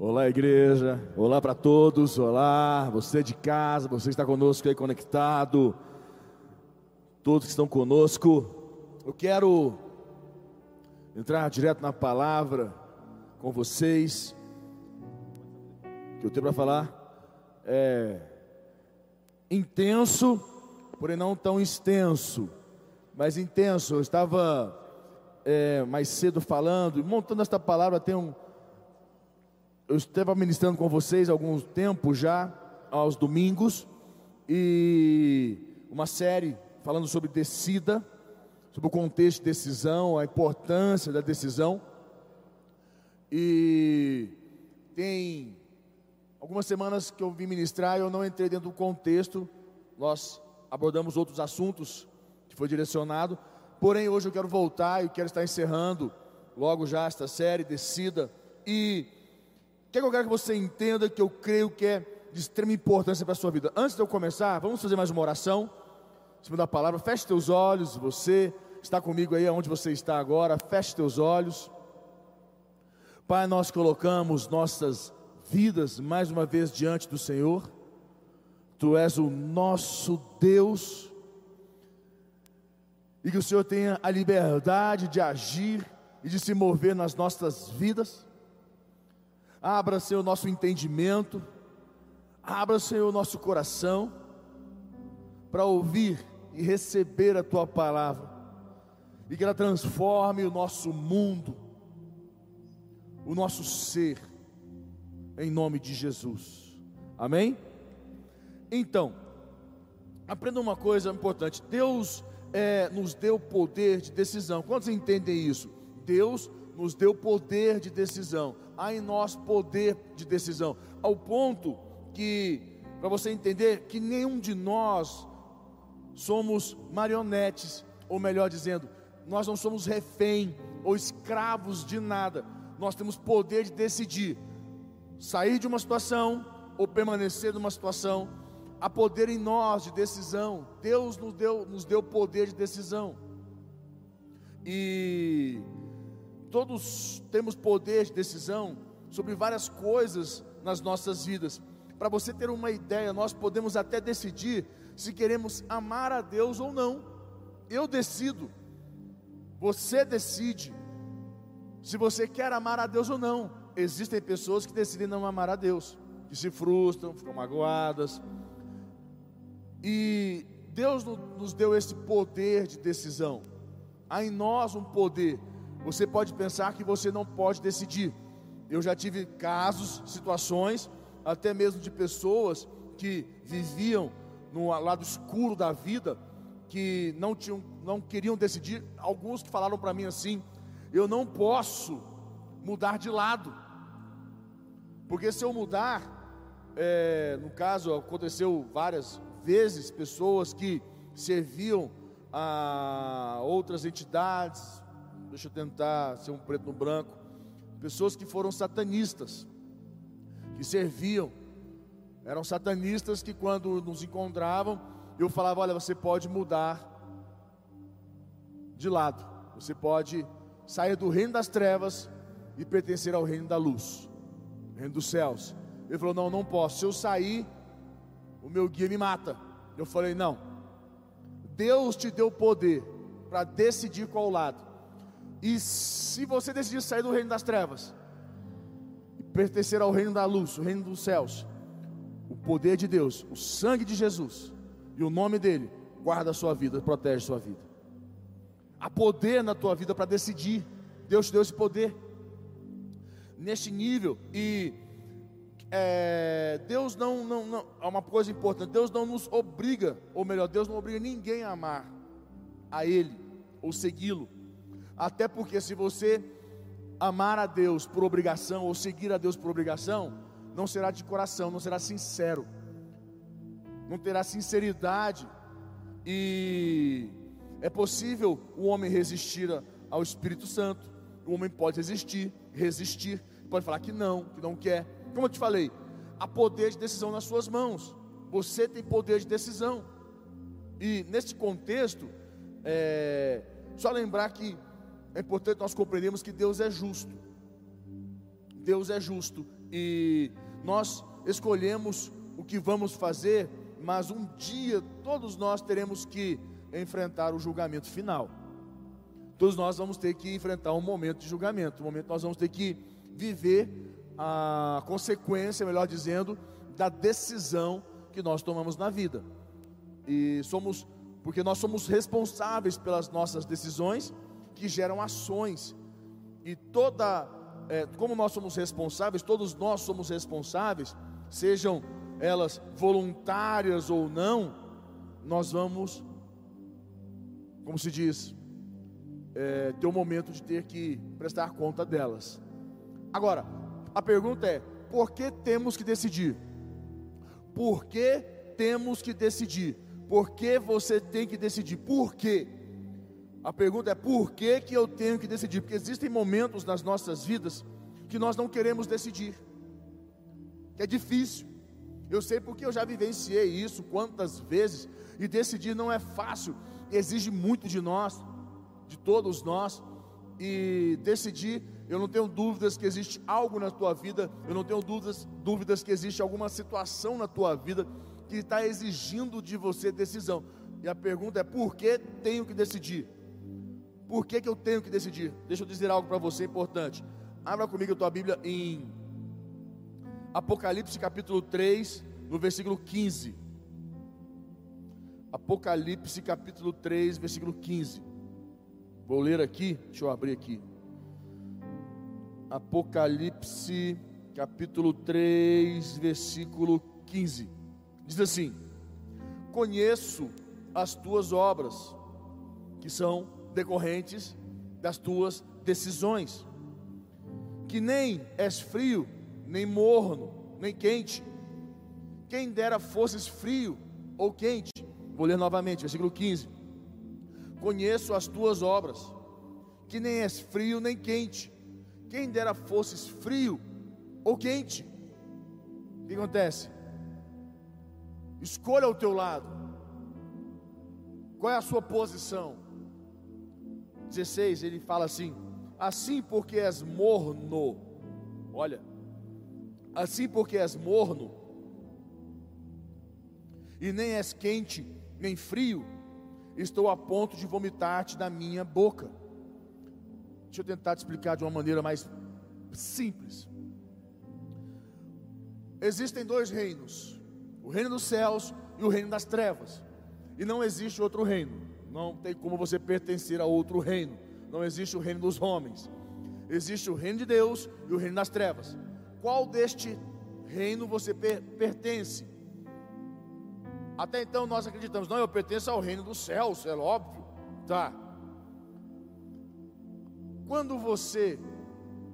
Olá, igreja. Olá para todos. Olá, você de casa, você que está conosco aí conectado. Todos que estão conosco. Eu quero entrar direto na palavra com vocês. O que eu tenho para falar é intenso, porém não tão extenso, mas intenso. Eu estava é, mais cedo falando, montando esta palavra, tem um eu estava ministrando com vocês há algum tempo já, aos domingos, e uma série falando sobre descida, sobre o contexto de decisão, a importância da decisão. E tem algumas semanas que eu vim ministrar e eu não entrei dentro do contexto, nós abordamos outros assuntos que foi direcionado, porém hoje eu quero voltar e quero estar encerrando logo já esta série, descida, e que eu quero que você entenda que eu creio que é de extrema importância para a sua vida. Antes de eu começar, vamos fazer mais uma oração. Em cima da palavra, feche teus olhos, você está comigo aí onde você está agora, feche teus olhos. Pai, nós colocamos nossas vidas mais uma vez diante do Senhor. Tu és o nosso Deus. E que o Senhor tenha a liberdade de agir e de se mover nas nossas vidas. Abra, Senhor, o nosso entendimento. Abra, Senhor, o nosso coração para ouvir e receber a tua palavra. E que ela transforme o nosso mundo, o nosso ser, em nome de Jesus. Amém? Então, aprenda uma coisa importante: Deus é, nos deu poder de decisão. Quantos entendem isso? Deus nos deu poder de decisão. Há em nós poder de decisão, ao ponto que, para você entender, que nenhum de nós somos marionetes, ou melhor dizendo, nós não somos refém ou escravos de nada, nós temos poder de decidir sair de uma situação ou permanecer numa situação, há poder em nós de decisão, Deus nos deu, nos deu poder de decisão, e Todos temos poder de decisão sobre várias coisas nas nossas vidas. Para você ter uma ideia, nós podemos até decidir se queremos amar a Deus ou não. Eu decido. Você decide se você quer amar a Deus ou não. Existem pessoas que decidem não amar a Deus, que se frustram, ficam magoadas. E Deus nos deu esse poder de decisão. Há em nós um poder você pode pensar que você não pode decidir. Eu já tive casos, situações, até mesmo de pessoas que viviam no lado escuro da vida, que não tinham, não queriam decidir. Alguns que falaram para mim assim: eu não posso mudar de lado, porque se eu mudar, é, no caso aconteceu várias vezes pessoas que serviam a outras entidades, deixa eu tentar ser um preto no branco, pessoas que foram satanistas, que serviam, eram satanistas que quando nos encontravam, eu falava: olha, você pode mudar de lado, você pode sair do reino das trevas e pertencer ao reino da luz, reino dos céus. Ele falou: não, não posso, se eu sair, o meu guia me mata. Eu falei: não, Deus te deu poder para decidir qual lado. E se você decidir sair do reino das trevas e pertencer ao reino da luz, o reino dos céus, o poder de Deus, o sangue de Jesus e o nome dele guarda a sua vida, protege a sua vida. Há poder na tua vida para decidir. Deus te deu esse poder neste nível e é, Deus não, não, não, é uma coisa importante. Deus não nos obriga, ou melhor, Deus não obriga ninguém a amar a Ele ou segui-lo. Até porque se você amar a Deus por obrigação ou seguir a Deus por obrigação, não será de coração, não será sincero, não terá sinceridade, e é possível o homem resistir ao Espírito Santo, o homem pode resistir, resistir, pode falar que não, que não quer, como eu te falei, há poder de decisão nas suas mãos, você tem poder de decisão, e neste contexto, é, só lembrar que é importante nós compreendermos que Deus é justo. Deus é justo E nós escolhemos o que vamos fazer, mas um dia todos nós teremos que enfrentar o julgamento final. Todos nós vamos ter que enfrentar um momento de julgamento, um momento nós vamos ter que viver a consequência, melhor dizendo, da decisão que nós tomamos na vida. E somos, porque nós somos responsáveis pelas nossas decisões que geram ações. E toda, é, como nós somos responsáveis, todos nós somos responsáveis, sejam elas voluntárias ou não, nós vamos, como se diz, é, ter o um momento de ter que prestar conta delas. Agora, a pergunta é: por que temos que decidir? Por que temos que decidir? Por que você tem que decidir? Por quê? A pergunta é: por que, que eu tenho que decidir? Porque existem momentos nas nossas vidas que nós não queremos decidir, que é difícil. Eu sei porque eu já vivenciei isso quantas vezes, e decidir não é fácil, exige muito de nós de todos nós e decidir. Eu não tenho dúvidas que existe algo na tua vida, eu não tenho dúvidas, dúvidas que existe alguma situação na tua vida que está exigindo de você decisão. E a pergunta é: por que tenho que decidir? Por que, que eu tenho que decidir? Deixa eu dizer algo para você importante. Abra comigo a tua Bíblia em Apocalipse capítulo 3, no versículo 15. Apocalipse capítulo 3, versículo 15. Vou ler aqui, deixa eu abrir aqui. Apocalipse, capítulo 3, versículo 15. Diz assim: Conheço as tuas obras, que são decorrentes das tuas decisões, que nem és frio, nem morno, nem quente. Quem dera fosses frio ou quente. Vou ler novamente, versículo 15 Conheço as tuas obras, que nem és frio nem quente. Quem dera fosses frio ou quente. O que acontece? Escolha o teu lado. Qual é a sua posição? 16, ele fala assim: Assim porque és morno. Olha, assim porque és morno, e nem és quente, nem frio, estou a ponto de vomitar-te da minha boca. Deixa eu tentar te explicar de uma maneira mais simples. Existem dois reinos: o reino dos céus e o reino das trevas. E não existe outro reino. Não tem como você pertencer a outro reino. Não existe o reino dos homens. Existe o reino de Deus e o reino das trevas. Qual deste reino você per pertence? Até então nós acreditamos, não, eu pertenço ao reino dos céus, é óbvio. Tá. Quando você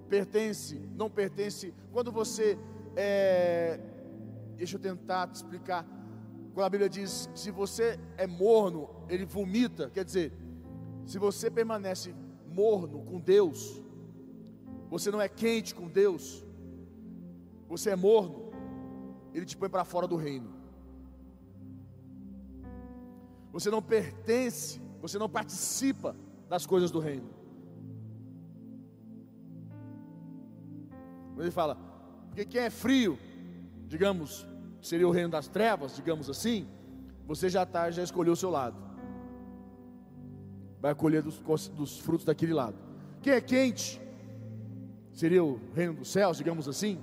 pertence, não pertence, quando você é, deixa eu tentar te explicar. Quando a Bíblia diz, se você é morno, ele vomita, quer dizer, se você permanece morno com Deus, você não é quente com Deus, você é morno, ele te põe para fora do reino. Você não pertence, você não participa das coisas do reino. Ele fala, porque quem é frio, digamos, seria o reino das trevas, digamos assim, você já tá, já escolheu o seu lado. Vai colher dos, dos frutos daquele lado. Quem é quente, seria o reino dos céus, digamos assim,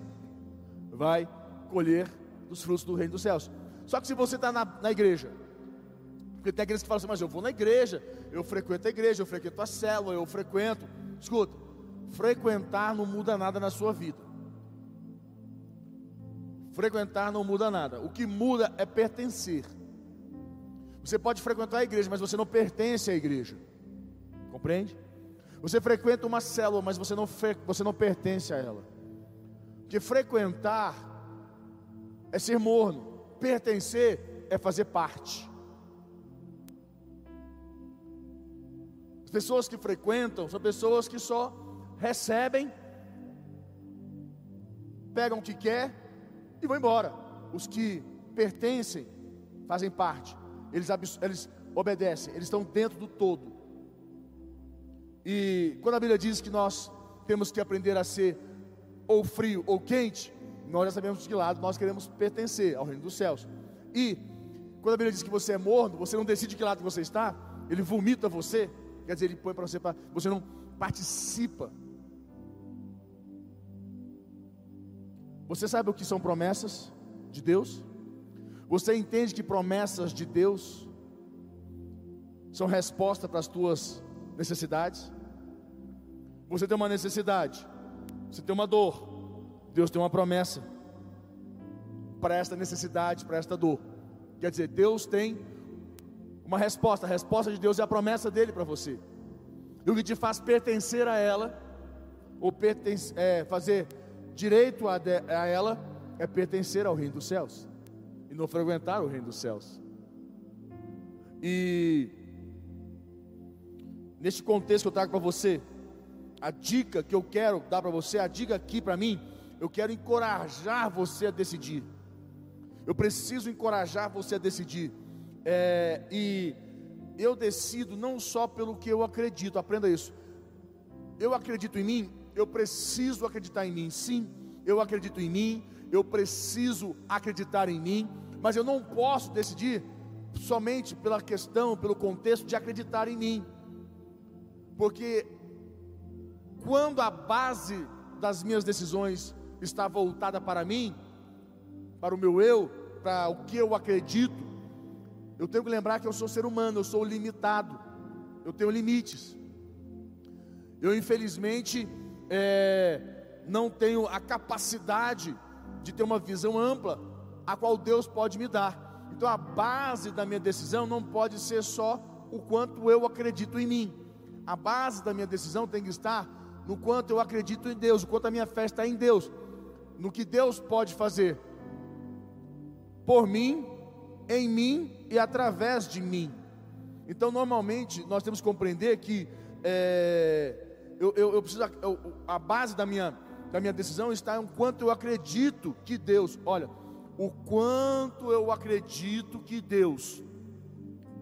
vai colher dos frutos do reino dos céus. Só que se você está na, na igreja porque tem aqueles que falam assim, mas eu vou na igreja, eu frequento a igreja, eu frequento a célula, eu frequento. Escuta, frequentar não muda nada na sua vida. Frequentar não muda nada. O que muda é pertencer. Você pode frequentar a igreja, mas você não pertence à igreja. Compreende? Você frequenta uma célula, mas você não, você não pertence a ela. Porque frequentar é ser morno, pertencer é fazer parte. pessoas que frequentam são pessoas que só recebem, pegam o que quer e vão embora. Os que pertencem, fazem parte, eles, eles obedecem, eles estão dentro do todo. E quando a Bíblia diz que nós temos que aprender a ser ou frio ou quente, nós já sabemos de que lado nós queremos pertencer ao reino dos céus. E quando a Bíblia diz que você é morno, você não decide de que lado você está, ele vomita você, quer dizer, ele põe para você, pra, você não participa. Você sabe o que são promessas de Deus? Você entende que promessas de Deus são resposta para as tuas necessidades? Você tem uma necessidade, você tem uma dor, Deus tem uma promessa para esta necessidade, para esta dor. Quer dizer, Deus tem uma resposta, a resposta de Deus é a promessa dele para você. E o que te faz pertencer a ela, ou pertence, é, fazer direito a, de, a ela, é pertencer ao reino dos céus e não frequentar o reino dos céus. E neste contexto que eu trago para você, a dica que eu quero dar para você, a dica aqui para mim, eu quero encorajar você a decidir. Eu preciso encorajar você a decidir. É, e eu decido não só pelo que eu acredito, aprenda isso. Eu acredito em mim, eu preciso acreditar em mim. Sim, eu acredito em mim, eu preciso acreditar em mim, mas eu não posso decidir somente pela questão, pelo contexto de acreditar em mim, porque quando a base das minhas decisões está voltada para mim, para o meu eu, para o que eu acredito, eu tenho que lembrar que eu sou ser humano, eu sou limitado, eu tenho limites. Eu infelizmente é, não tenho a capacidade de ter uma visão ampla, a qual Deus pode me dar. Então a base da minha decisão não pode ser só o quanto eu acredito em mim. A base da minha decisão tem que estar no quanto eu acredito em Deus, o quanto a minha fé está em Deus, no que Deus pode fazer por mim, em mim e através de mim. Então, normalmente, nós temos que compreender que é, eu, eu, eu, preciso, eu, a base da minha, da minha decisão está em quanto eu acredito que Deus, olha, o quanto eu acredito que Deus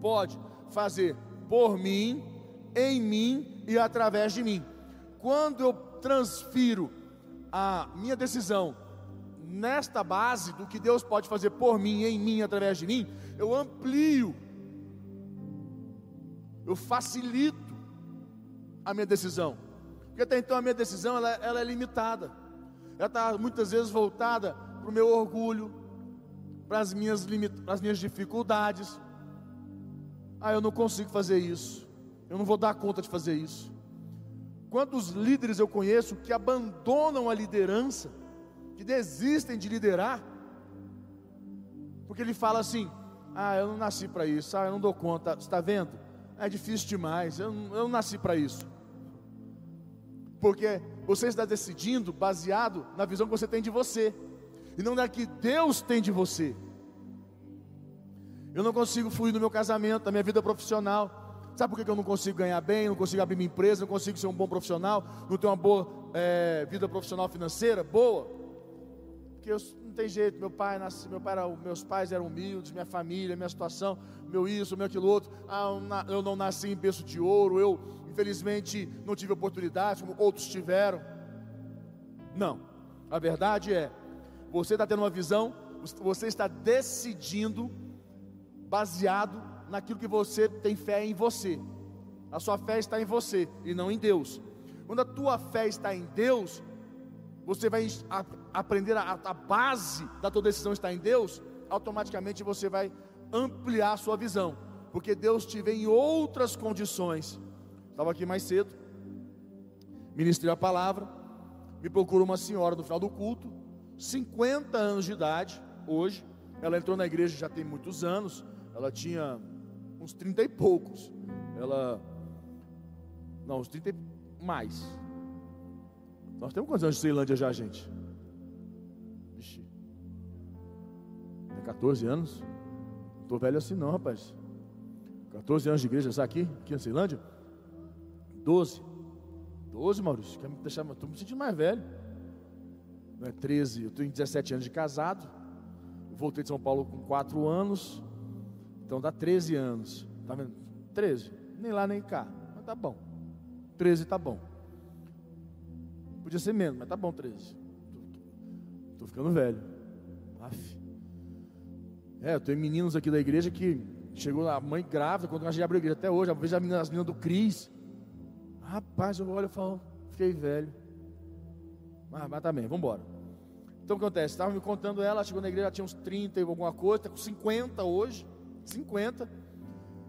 pode fazer por mim, em mim e através de mim. Quando eu transfiro a minha decisão nesta base do que Deus pode fazer por mim, em mim, através de mim, eu amplio, eu facilito a minha decisão. Porque até então a minha decisão ela, ela é limitada, ela está muitas vezes voltada para o meu orgulho, para as minhas, para as minhas dificuldades. Ah, eu não consigo fazer isso, eu não vou dar conta de fazer isso. Quantos líderes eu conheço que abandonam a liderança que desistem de liderar, porque ele fala assim: ah, eu não nasci para isso, ah, eu não dou conta, está vendo? É difícil demais, eu não, eu não nasci para isso. Porque você está decidindo baseado na visão que você tem de você, e não na que Deus tem de você. Eu não consigo fluir no meu casamento, na minha vida profissional. Sabe por que eu não consigo ganhar bem, não consigo abrir minha empresa, não consigo ser um bom profissional, não tenho uma boa é, vida profissional financeira boa? Porque eu, não tem jeito, meu pai, nasce, meu pai era, meus pais eram humildes, minha família, minha situação, meu isso, meu aquilo outro, ah, eu não nasci em berço de ouro, eu infelizmente não tive oportunidade como outros tiveram. Não, a verdade é, você está tendo uma visão, você está decidindo baseado naquilo que você tem fé em você. A sua fé está em você e não em Deus. Quando a tua fé está em Deus, você vai aprender a, a base da tua decisão está em Deus, automaticamente você vai ampliar a sua visão, porque Deus te vê em outras condições. Estava aqui mais cedo, ministrei a palavra, me procurou uma senhora no final do culto, 50 anos de idade, hoje, ela entrou na igreja já tem muitos anos, ela tinha uns 30 e poucos, ela, não, uns 30 e mais, nós temos quantos anos de Ceilândia já, gente? Vixe. Tem 14 anos? Não estou velho assim não, rapaz. 14 anos de igreja, está aqui? Aqui em Ceilândia? 12. 12, Maurício. Quer me deixar. Estou me sentindo mais velho. Não é 13. Eu tenho 17 anos de casado. voltei de São Paulo com 4 anos. Então dá 13 anos. Tá vendo? 13. Nem lá nem cá. Mas tá bom. 13 tá bom. Podia ser menos, mas tá bom 13. Estou ficando velho. Aff. É, eu tenho meninos aqui da igreja que chegou a mãe grávida, quando a gente abriu a igreja até hoje, eu vejo as meninas, as meninas do Cris. Rapaz, eu olho e falo, fiquei velho. Mas, mas também, vamos embora. Então o que acontece? Estava me contando ela, chegou na igreja, tinha uns 30 e alguma coisa, está com 50 hoje. 50.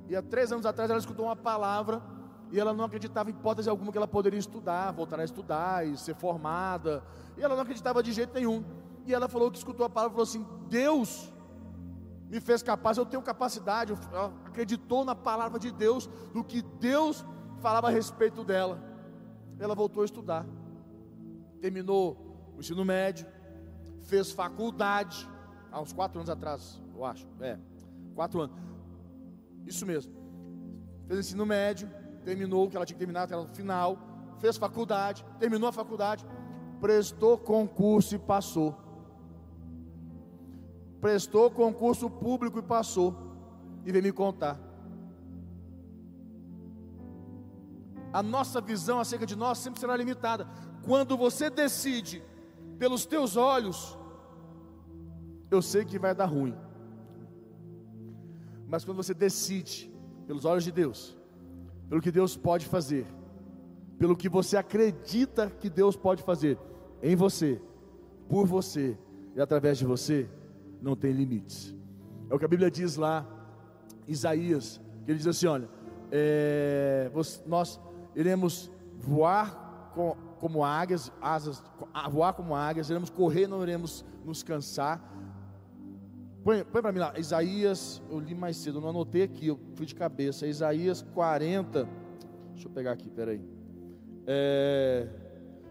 E há três anos atrás ela escutou uma palavra e ela não acreditava em hipótese alguma que ela poderia estudar, voltar a estudar e ser formada. E ela não acreditava de jeito nenhum. E ela falou que escutou a palavra e falou assim: Deus me fez capaz, eu tenho capacidade, ela acreditou na palavra de Deus, do que Deus falava a respeito dela. Ela voltou a estudar, terminou o ensino médio, fez faculdade, há uns quatro anos atrás, eu acho, é, quatro anos, isso mesmo, fez ensino médio, terminou o que ela tinha que terminar, até no final, fez faculdade, terminou a faculdade, prestou concurso e passou. Prestou concurso público e passou. E veio me contar. A nossa visão acerca de nós sempre será limitada. Quando você decide pelos teus olhos, eu sei que vai dar ruim. Mas quando você decide pelos olhos de Deus, pelo que Deus pode fazer, pelo que você acredita que Deus pode fazer em você, por você e através de você, não tem limites. É o que a Bíblia diz lá, Isaías, que ele diz assim: olha, é, nós iremos voar com, como águias, asas, voar como águias, iremos correr, não iremos nos cansar. Põe, põe para mim lá, Isaías, eu li mais cedo, não anotei aqui, eu fui de cabeça. Isaías 40, deixa eu pegar aqui, peraí. É,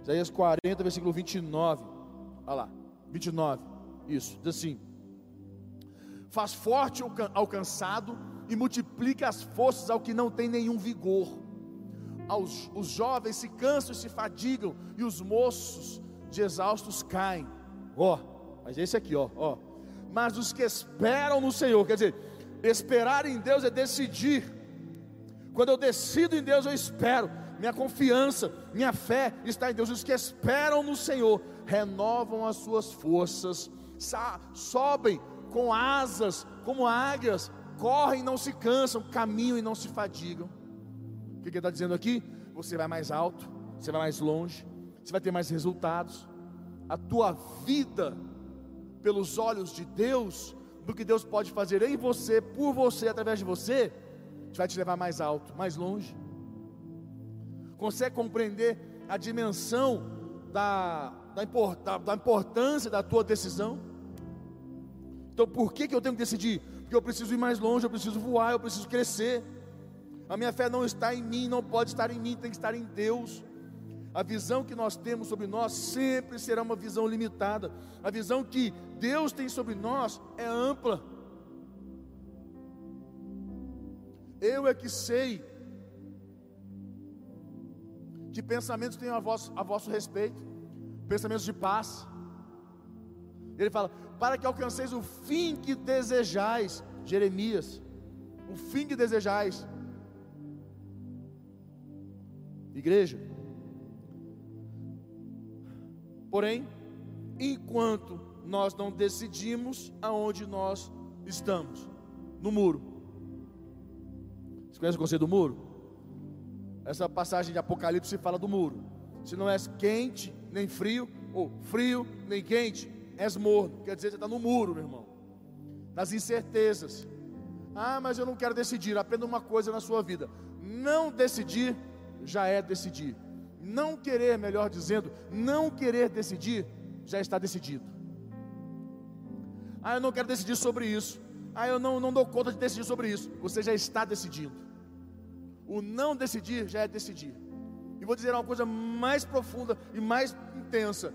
Isaías 40, versículo 29. Olha lá, 29. Isso, diz assim: Faz forte ao cansado e multiplica as forças ao que não tem nenhum vigor. Aos, os jovens se cansam e se fadigam, e os moços de exaustos caem. Ó, oh, mas esse aqui, ó, ó mas os que esperam no Senhor, quer dizer, esperar em Deus é decidir. Quando eu decido em Deus, eu espero. Minha confiança, minha fé está em Deus. Os que esperam no Senhor renovam as suas forças, sobem com asas como águias, correm e não se cansam, caminham e não se fadigam. O que ele está dizendo aqui? Você vai mais alto, você vai mais longe, você vai ter mais resultados. A tua vida pelos olhos de Deus, do que Deus pode fazer em você, por você, através de você, vai te levar mais alto, mais longe. Consegue compreender a dimensão da, da, da importância da tua decisão? Então, por que, que eu tenho que decidir? Porque eu preciso ir mais longe, eu preciso voar, eu preciso crescer. A minha fé não está em mim, não pode estar em mim, tem que estar em Deus. A visão que nós temos sobre nós sempre será uma visão limitada. A visão que Deus tem sobre nós é ampla. Eu é que sei que pensamentos tenho a vosso, a vosso respeito, pensamentos de paz. Ele fala: para que alcanceis o fim que desejais, Jeremias, o fim que desejais. Igreja, Porém, enquanto nós não decidimos aonde nós estamos, no muro. Você conhece o conceito do muro? Essa passagem de Apocalipse fala do muro. Se não és quente nem frio, ou frio nem quente, és morno. Quer dizer, você está no muro, meu irmão. Nas incertezas. Ah, mas eu não quero decidir. Aprenda uma coisa na sua vida: não decidir já é decidir. Não querer, melhor dizendo, não querer decidir, já está decidido. Ah, eu não quero decidir sobre isso. Ah, eu não, não dou conta de decidir sobre isso. Você já está decidindo. O não decidir já é decidir. E vou dizer uma coisa mais profunda e mais intensa.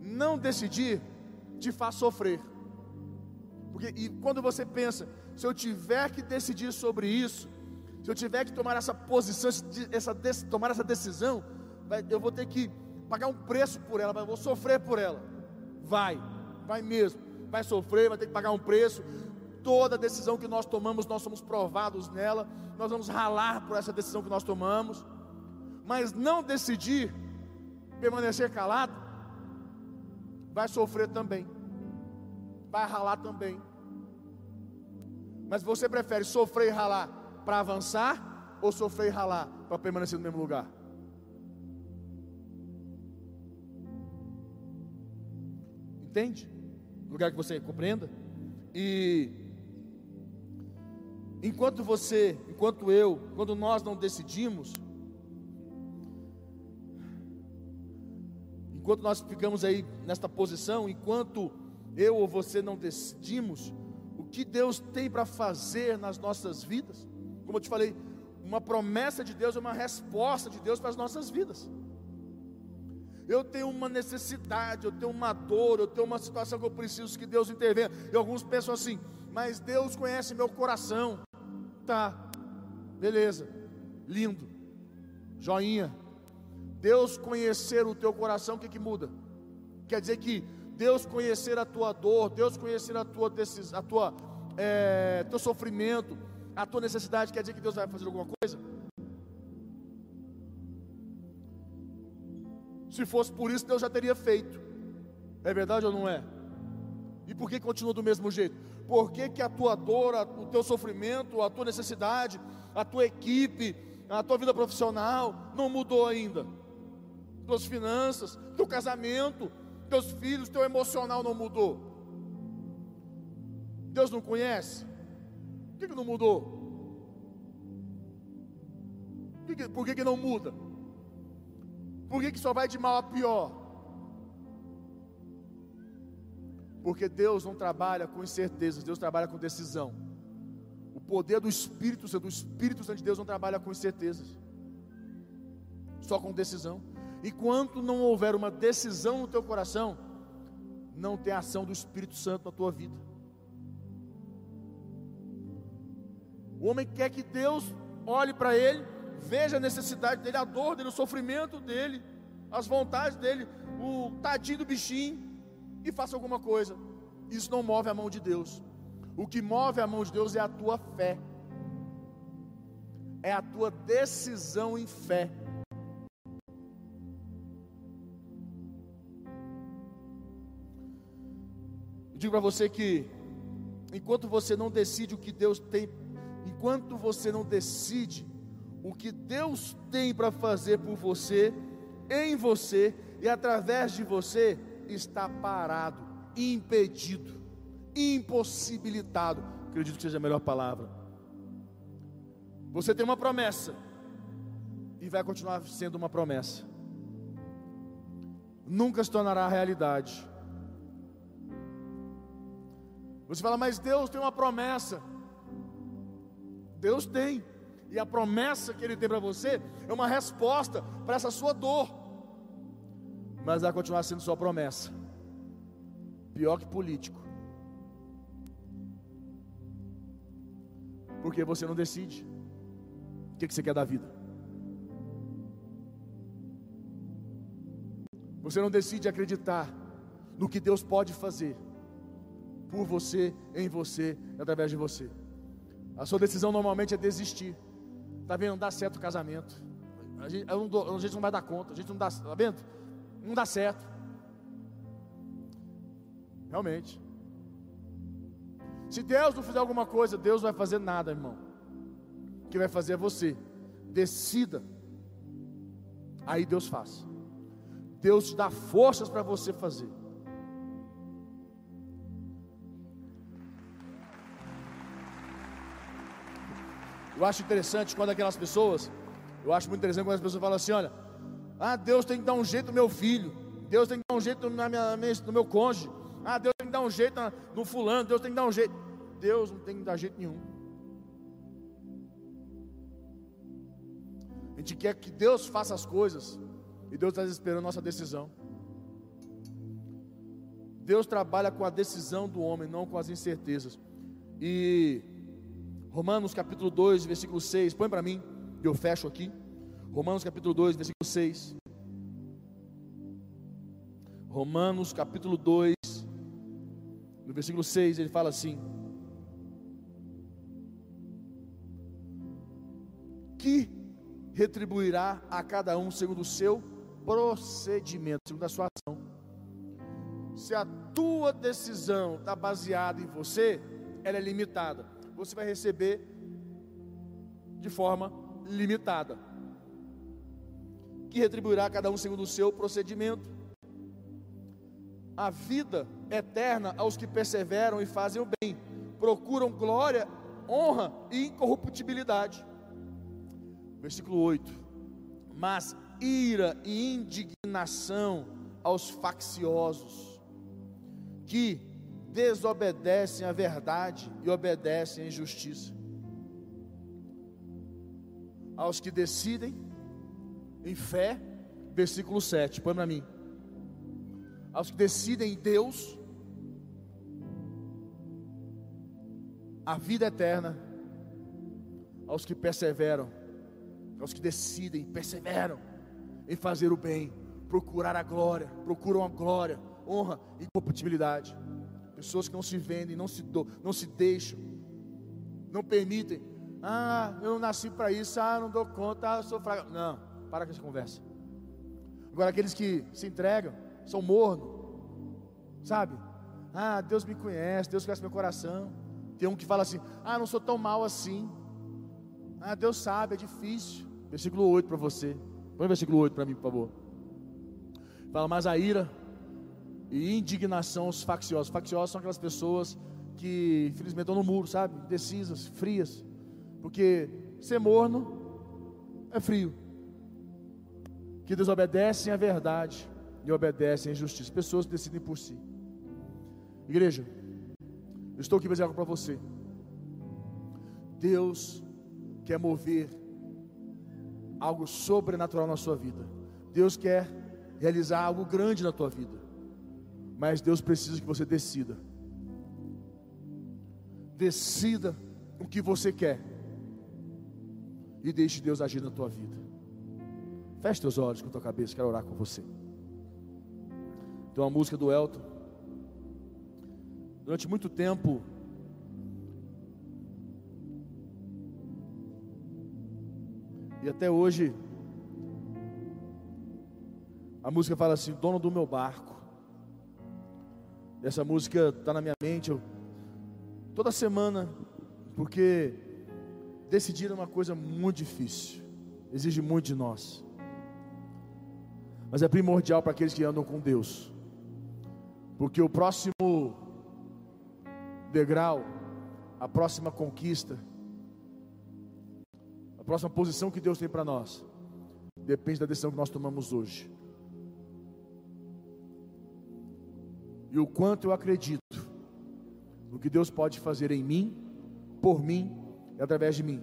Não decidir te faz sofrer. Porque e quando você pensa, se eu tiver que decidir sobre isso, se eu tiver que tomar essa posição, essa, tomar essa decisão, eu vou ter que pagar um preço por ela, eu vou sofrer por ela. Vai, vai mesmo, vai sofrer, vai ter que pagar um preço. Toda decisão que nós tomamos, nós somos provados nela, nós vamos ralar por essa decisão que nós tomamos, mas não decidir permanecer calado, vai sofrer também, vai ralar também. Mas você prefere sofrer e ralar para avançar ou sofrer e ralar para permanecer no mesmo lugar? Entende? Lugar que você compreenda. E enquanto você, enquanto eu, quando nós não decidimos, enquanto nós ficamos aí nesta posição, enquanto eu ou você não decidimos o que Deus tem para fazer nas nossas vidas, como eu te falei, uma promessa de Deus é uma resposta de Deus para as nossas vidas. Eu tenho uma necessidade, eu tenho uma dor, eu tenho uma situação que eu preciso que Deus intervenha. E alguns pensam assim, mas Deus conhece meu coração. Tá, beleza, lindo, joinha, Deus conhecer o teu coração, o que, que muda? Quer dizer que Deus conhecer a tua dor, Deus conhecer a tua decisão, a tua, é, teu sofrimento, a tua necessidade, quer dizer que Deus vai fazer alguma coisa? Se fosse por isso, Deus já teria feito. É verdade ou não é? E por que continua do mesmo jeito? Por que, que a tua dor, o teu sofrimento, a tua necessidade, a tua equipe, a tua vida profissional não mudou ainda? tuas finanças, teu casamento, teus filhos, teu emocional não mudou. Deus não conhece? Por que, que não mudou? Por que, que, não muda? Por que, que só vai de mal a pior? Porque Deus não trabalha com incertezas, Deus trabalha com decisão. O poder do Espírito Santo, do Espírito Santo de Deus não trabalha com incertezas, só com decisão. Enquanto não houver uma decisão no teu coração, não tem ação do Espírito Santo na tua vida. O homem quer que Deus olhe para ele, veja a necessidade dele, a dor dele, o sofrimento dele, as vontades dele, o tadinho do bichinho, e faça alguma coisa. Isso não move a mão de Deus. O que move a mão de Deus é a tua fé, é a tua decisão em fé. digo para você que enquanto você não decide o que Deus tem, enquanto você não decide o que Deus tem para fazer por você, em você e através de você, está parado, impedido, impossibilitado. Acredito que seja a melhor palavra. Você tem uma promessa e vai continuar sendo uma promessa. Nunca se tornará realidade você fala, mas Deus tem uma promessa. Deus tem. E a promessa que Ele tem para você é uma resposta para essa sua dor. Mas vai continuar sendo sua promessa. Pior que político. Porque você não decide. O que, você quer da vida? Você não decide acreditar no que Deus pode fazer por você, em você, através de você. A sua decisão normalmente é desistir. Está vendo? Não dá certo o casamento. A gente, não a gente não vai dar conta. A gente não dá, está vendo? Não dá certo. Realmente. Se Deus não fizer alguma coisa, Deus não vai fazer nada, irmão. O que vai fazer é você. Decida. Aí Deus faz. Deus te dá forças para você fazer. Eu acho interessante quando aquelas pessoas, eu acho muito interessante quando as pessoas falam assim: olha, ah, Deus tem que dar um jeito no meu filho, Deus tem que dar um jeito na minha, no meu cônjuge, ah, Deus tem que dar um jeito no fulano, Deus tem que dar um jeito. Deus não tem que dar jeito nenhum. A gente quer que Deus faça as coisas, e Deus está esperando nossa decisão. Deus trabalha com a decisão do homem, não com as incertezas. E Romanos capítulo 2, versículo 6. Põe para mim, eu fecho aqui. Romanos capítulo 2, versículo 6. Romanos capítulo 2, no versículo 6, ele fala assim: Que retribuirá a cada um segundo o seu procedimento, segundo a sua ação. Se a tua decisão está baseada em você, ela é limitada. Você vai receber de forma limitada. Que retribuirá cada um segundo o seu procedimento. A vida eterna aos que perseveram e fazem o bem, procuram glória, honra e incorruptibilidade. Versículo 8. Mas ira e indignação aos facciosos, que desobedecem à verdade e obedecem à injustiça. Aos que decidem em fé, versículo 7, põe para mim. Aos que decidem em Deus, a vida eterna, aos que perseveram, aos que decidem, perseveram em fazer o bem, procurar a glória, procuram a glória, honra e compatibilidade. Pessoas que não se vendem, não se, do, não se deixam, não permitem. Ah, eu não nasci para isso, ah, não dou conta, ah, sou fraco. Não, para com essa conversa. Agora, aqueles que se entregam, são morno, sabe? Ah, Deus me conhece, Deus conhece meu coração. Tem um que fala assim: Ah, não sou tão mal assim. Ah, Deus sabe, é difícil. Versículo 8 para você. Põe o versículo 8 para mim, por favor. Fala, mas a ira e indignação os facciosos. Facciosos são aquelas pessoas que infelizmente estão no muro, sabe? Decisas, frias. Porque ser morno é frio. Que desobedecem à verdade e obedecem à injustiça. Pessoas decidem por si. Igreja, eu estou aqui para dizer algo para você. Deus quer mover algo sobrenatural na sua vida. Deus quer realizar algo grande na tua vida. Mas Deus precisa que você decida. Decida o que você quer. E deixe Deus agir na tua vida. Feche teus olhos com a tua cabeça, quero orar com você. Tem uma música do Elton. Durante muito tempo, e até hoje, a música fala assim: dono do meu barco. Essa música está na minha mente eu, toda semana, porque decidir é uma coisa muito difícil, exige muito de nós, mas é primordial para aqueles que andam com Deus, porque o próximo degrau, a próxima conquista, a próxima posição que Deus tem para nós, depende da decisão que nós tomamos hoje. E o quanto eu acredito no que Deus pode fazer em mim, por mim e através de mim.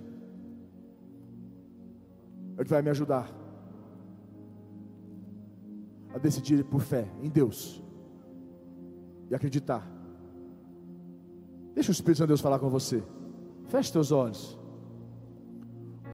É o que vai me ajudar a decidir por fé em Deus e acreditar. Deixa o Espírito Santo de Deus falar com você. Feche teus olhos.